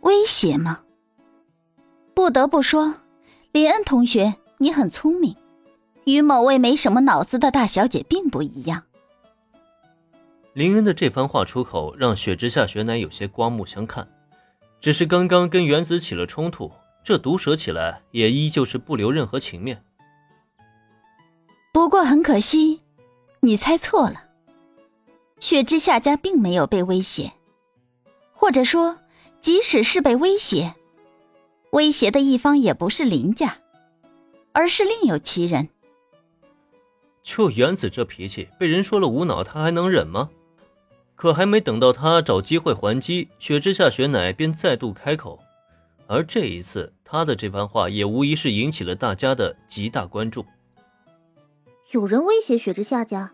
威胁吗？不得不说，林恩同学，你很聪明，与某位没什么脑子的大小姐并不一样。林恩的这番话出口，让雪之下雪乃有些刮目相看。只是刚刚跟原子起了冲突，这毒舌起来也依旧是不留任何情面。不过很可惜，你猜错了。雪之下家并没有被威胁，或者说，即使是被威胁，威胁的一方也不是林家，而是另有其人。就原子这脾气，被人说了无脑，他还能忍吗？可还没等到他找机会还击，雪之下雪乃便再度开口，而这一次，他的这番话也无疑是引起了大家的极大关注。有人威胁雪之下家？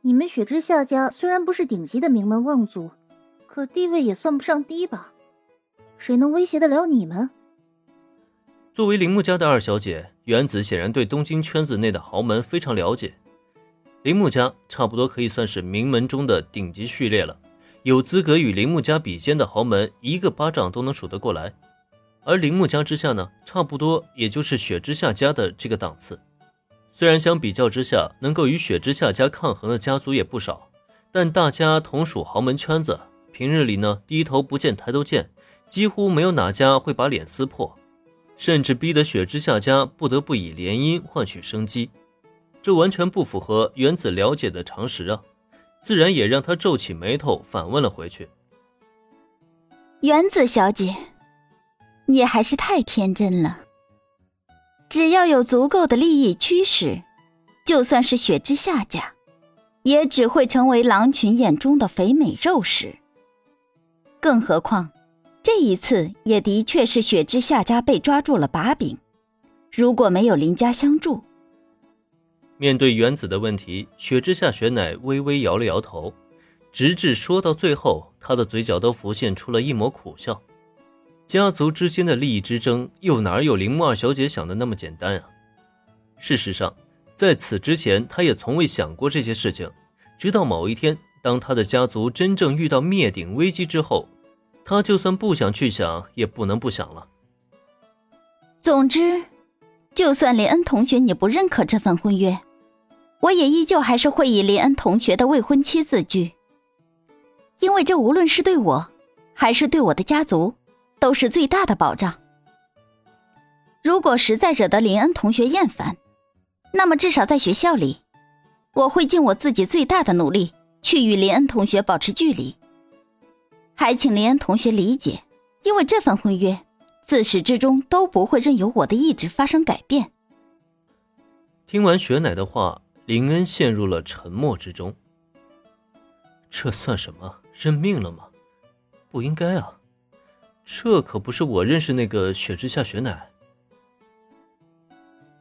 你们雪之下家虽然不是顶级的名门望族，可地位也算不上低吧？谁能威胁得了你们？作为铃木家的二小姐，原子显然对东京圈子内的豪门非常了解。铃木家差不多可以算是名门中的顶级序列了，有资格与铃木家比肩的豪门，一个巴掌都能数得过来。而铃木家之下呢，差不多也就是雪之下家的这个档次。虽然相比较之下，能够与雪之下家抗衡的家族也不少，但大家同属豪门圈子，平日里呢低头不见抬头见，几乎没有哪家会把脸撕破，甚至逼得雪之下家不得不以联姻换取生机，这完全不符合原子了解的常识啊！自然也让他皱起眉头，反问了回去：“原子小姐，你还是太天真了。”只要有足够的利益驱使，就算是雪之下家，也只会成为狼群眼中的肥美肉食。更何况，这一次也的确是雪之下家被抓住了把柄。如果没有林家相助，面对原子的问题，雪之下雪乃微微摇了摇头，直至说到最后，他的嘴角都浮现出了一抹苦笑。家族之间的利益之争，又哪有铃木二小姐想的那么简单啊？事实上，在此之前，他也从未想过这些事情。直到某一天，当他的家族真正遇到灭顶危机之后，他就算不想去想，也不能不想了。总之，就算林恩同学你不认可这份婚约，我也依旧还是会以林恩同学的未婚妻自居，因为这无论是对我，还是对我的家族。都是最大的保障。如果实在惹得林恩同学厌烦，那么至少在学校里，我会尽我自己最大的努力去与林恩同学保持距离。还请林恩同学理解，因为这份婚约自始至终都不会任由我的意志发生改变。听完雪乃的话，林恩陷入了沉默之中。这算什么？认命了吗？不应该啊。这可不是我认识那个雪之下雪乃。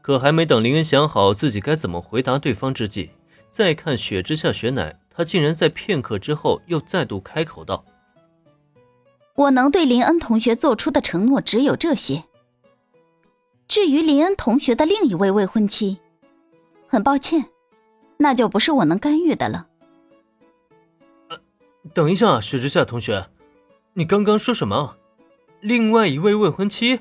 可还没等林恩想好自己该怎么回答对方之际，再看雪之下雪乃，他竟然在片刻之后又再度开口道：“我能对林恩同学做出的承诺只有这些。至于林恩同学的另一位未婚妻，很抱歉，那就不是我能干预的了。”呃，等一下，雪之下同学，你刚刚说什么？另外一位未婚妻，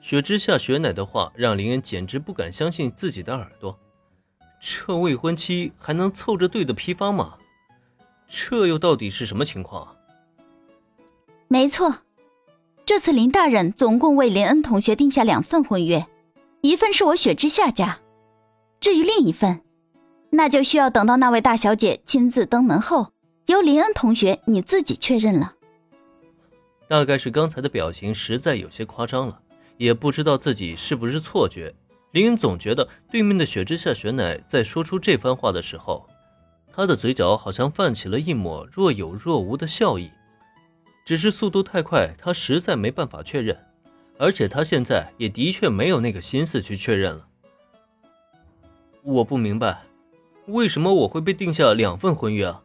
雪之下雪乃的话让林恩简直不敢相信自己的耳朵。这未婚妻还能凑着对的批发吗？这又到底是什么情况？没错，这次林大人总共为林恩同学定下两份婚约，一份是我雪之下家，至于另一份，那就需要等到那位大小姐亲自登门后，由林恩同学你自己确认了。大概是刚才的表情实在有些夸张了，也不知道自己是不是错觉。林恩总觉得对面的雪之下雪乃在说出这番话的时候，他的嘴角好像泛起了一抹若有若无的笑意。只是速度太快，他实在没办法确认，而且他现在也的确没有那个心思去确认了。我不明白，为什么我会被定下两份婚约啊？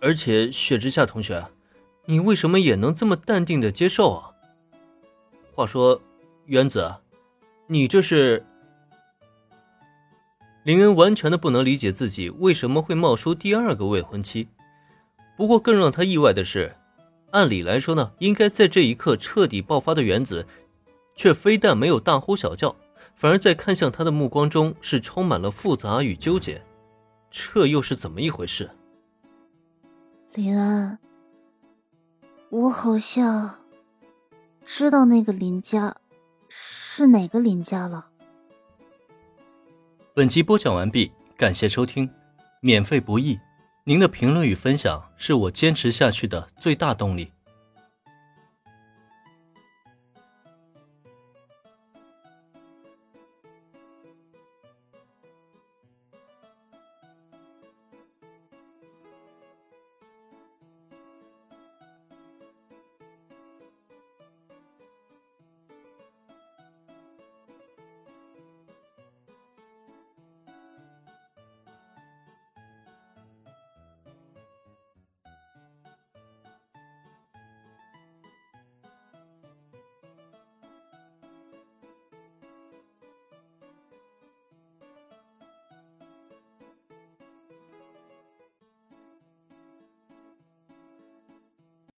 而且雪之下同学。你为什么也能这么淡定的接受啊？话说，原子，你这是？林恩完全的不能理解自己为什么会冒出第二个未婚妻。不过更让他意外的是，按理来说呢，应该在这一刻彻底爆发的原子，却非但没有大呼小叫，反而在看向他的目光中是充满了复杂与纠结。这又是怎么一回事？林安，我好像知道那个林家是哪个林家了。本集播讲完毕，感谢收听，免费不易，您的评论与分享是我坚持下去的最大动力。